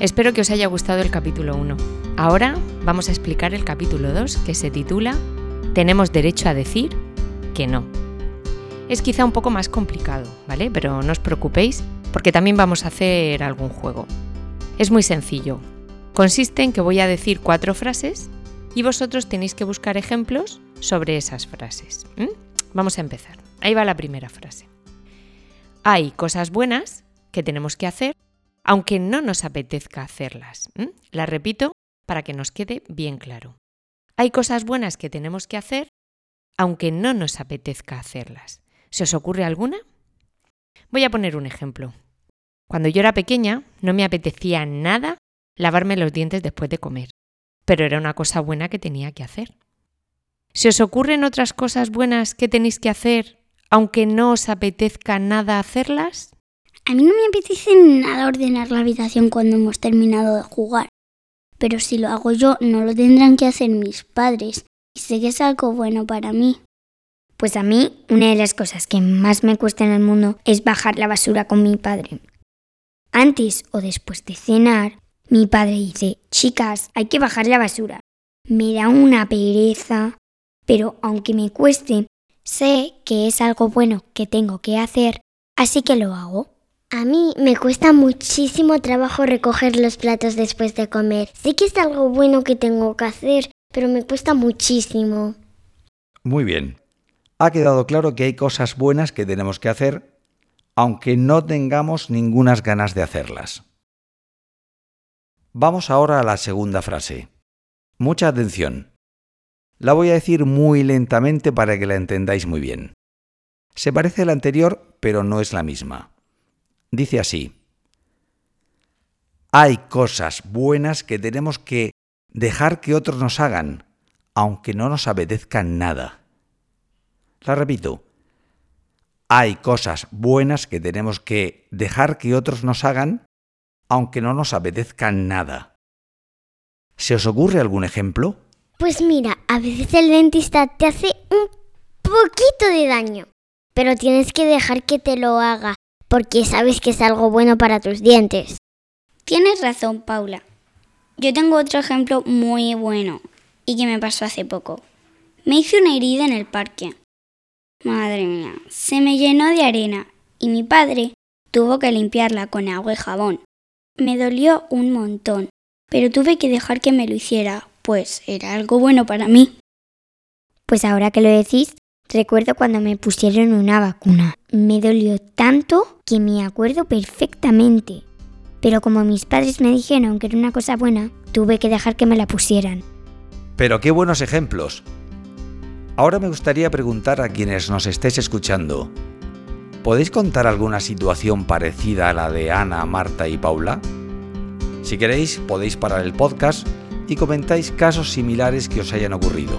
Espero que os haya gustado el capítulo 1. Ahora vamos a explicar el capítulo 2 que se titula Tenemos derecho a decir que no. Es quizá un poco más complicado, ¿vale? Pero no os preocupéis porque también vamos a hacer algún juego. Es muy sencillo. Consiste en que voy a decir cuatro frases y vosotros tenéis que buscar ejemplos sobre esas frases. Vamos a empezar. Ahí va la primera frase. Hay cosas buenas que tenemos que hacer aunque no nos apetezca hacerlas. La repito para que nos quede bien claro. Hay cosas buenas que tenemos que hacer, aunque no nos apetezca hacerlas. ¿Se os ocurre alguna? Voy a poner un ejemplo. Cuando yo era pequeña no me apetecía nada lavarme los dientes después de comer, pero era una cosa buena que tenía que hacer. ¿Se os ocurren otras cosas buenas que tenéis que hacer, aunque no os apetezca nada hacerlas? A mí no me apetece nada ordenar la habitación cuando hemos terminado de jugar. Pero si lo hago yo, no lo tendrán que hacer mis padres. Y sé que es algo bueno para mí. Pues a mí, una de las cosas que más me cuesta en el mundo es bajar la basura con mi padre. Antes o después de cenar, mi padre dice, chicas, hay que bajar la basura. Me da una pereza, pero aunque me cueste, sé que es algo bueno que tengo que hacer, así que lo hago. A mí me cuesta muchísimo trabajo recoger los platos después de comer. Sé que es algo bueno que tengo que hacer, pero me cuesta muchísimo. Muy bien. Ha quedado claro que hay cosas buenas que tenemos que hacer, aunque no tengamos ninguna ganas de hacerlas. Vamos ahora a la segunda frase. Mucha atención. La voy a decir muy lentamente para que la entendáis muy bien. Se parece a la anterior, pero no es la misma. Dice así, hay cosas buenas que tenemos que dejar que otros nos hagan, aunque no nos apetezca nada. La repito, hay cosas buenas que tenemos que dejar que otros nos hagan, aunque no nos apetezca nada. ¿Se os ocurre algún ejemplo? Pues mira, a veces el dentista te hace un poquito de daño, pero tienes que dejar que te lo haga porque sabes que es algo bueno para tus dientes. Tienes razón, Paula. Yo tengo otro ejemplo muy bueno y que me pasó hace poco. Me hice una herida en el parque. Madre mía, se me llenó de arena y mi padre tuvo que limpiarla con agua y jabón. Me dolió un montón, pero tuve que dejar que me lo hiciera, pues era algo bueno para mí. Pues ahora que lo decís, recuerdo cuando me pusieron una vacuna. Me dolió tanto que me acuerdo perfectamente. Pero como mis padres me dijeron que era una cosa buena, tuve que dejar que me la pusieran. Pero qué buenos ejemplos. Ahora me gustaría preguntar a quienes nos estéis escuchando, ¿podéis contar alguna situación parecida a la de Ana, Marta y Paula? Si queréis, podéis parar el podcast y comentáis casos similares que os hayan ocurrido.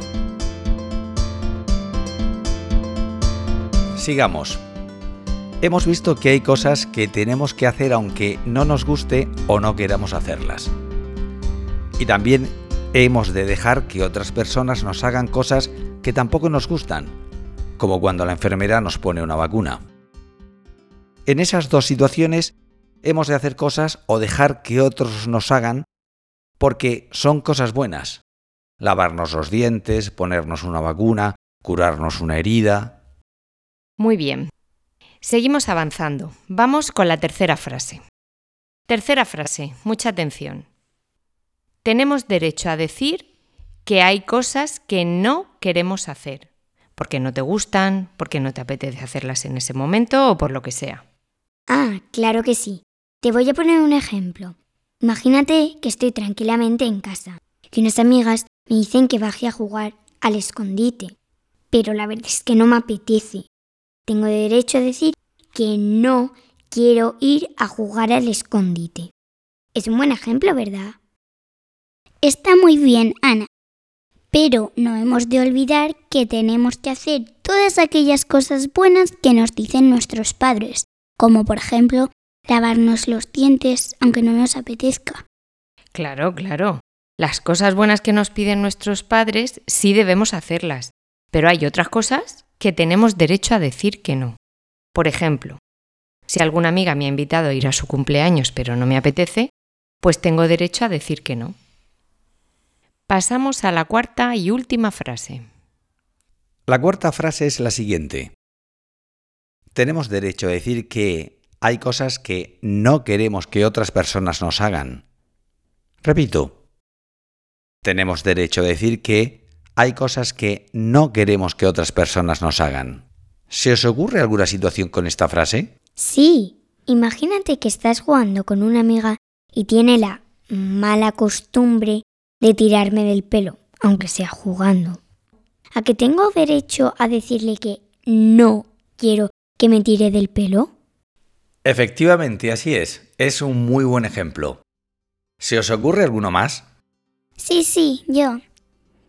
Sigamos hemos visto que hay cosas que tenemos que hacer aunque no nos guste o no queramos hacerlas. Y también hemos de dejar que otras personas nos hagan cosas que tampoco nos gustan, como cuando la enfermera nos pone una vacuna. En esas dos situaciones hemos de hacer cosas o dejar que otros nos hagan porque son cosas buenas. Lavarnos los dientes, ponernos una vacuna, curarnos una herida. Muy bien, Seguimos avanzando. Vamos con la tercera frase. Tercera frase, mucha atención. Tenemos derecho a decir que hay cosas que no queremos hacer, porque no te gustan, porque no te apetece hacerlas en ese momento o por lo que sea. Ah, claro que sí. Te voy a poner un ejemplo. Imagínate que estoy tranquilamente en casa y unas amigas me dicen que baje a jugar al escondite, pero la verdad es que no me apetece tengo derecho a decir que no quiero ir a jugar al escondite. Es un buen ejemplo, ¿verdad? Está muy bien, Ana. Pero no hemos de olvidar que tenemos que hacer todas aquellas cosas buenas que nos dicen nuestros padres, como por ejemplo lavarnos los dientes aunque no nos apetezca. Claro, claro. Las cosas buenas que nos piden nuestros padres sí debemos hacerlas, pero hay otras cosas que tenemos derecho a decir que no. Por ejemplo, si alguna amiga me ha invitado a ir a su cumpleaños pero no me apetece, pues tengo derecho a decir que no. Pasamos a la cuarta y última frase. La cuarta frase es la siguiente. Tenemos derecho a decir que hay cosas que no queremos que otras personas nos hagan. Repito. Tenemos derecho a decir que hay cosas que no queremos que otras personas nos hagan. ¿Se os ocurre alguna situación con esta frase? Sí. Imagínate que estás jugando con una amiga y tiene la mala costumbre de tirarme del pelo, aunque sea jugando. ¿A que tengo derecho a decirle que no quiero que me tire del pelo? Efectivamente, así es. Es un muy buen ejemplo. ¿Se os ocurre alguno más? Sí, sí, yo.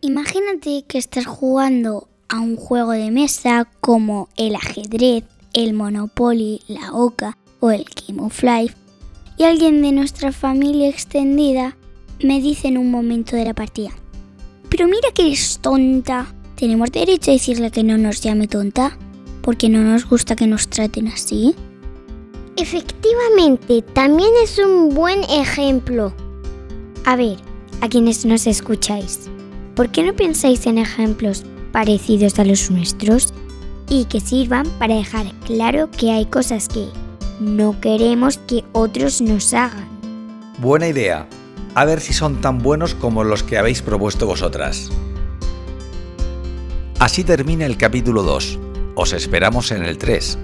Imagínate que estás jugando a un juego de mesa como el ajedrez, el Monopoly, la Oca o el Game of Life y alguien de nuestra familia extendida me dice en un momento de la partida, pero mira que eres tonta. ¿Tenemos derecho a decirle que no nos llame tonta? Porque no nos gusta que nos traten así. Efectivamente, también es un buen ejemplo. A ver, a quienes nos escucháis, ¿por qué no pensáis en ejemplos parecidos a los nuestros y que sirvan para dejar claro que hay cosas que no queremos que otros nos hagan? Buena idea. A ver si son tan buenos como los que habéis propuesto vosotras. Así termina el capítulo 2. Os esperamos en el 3.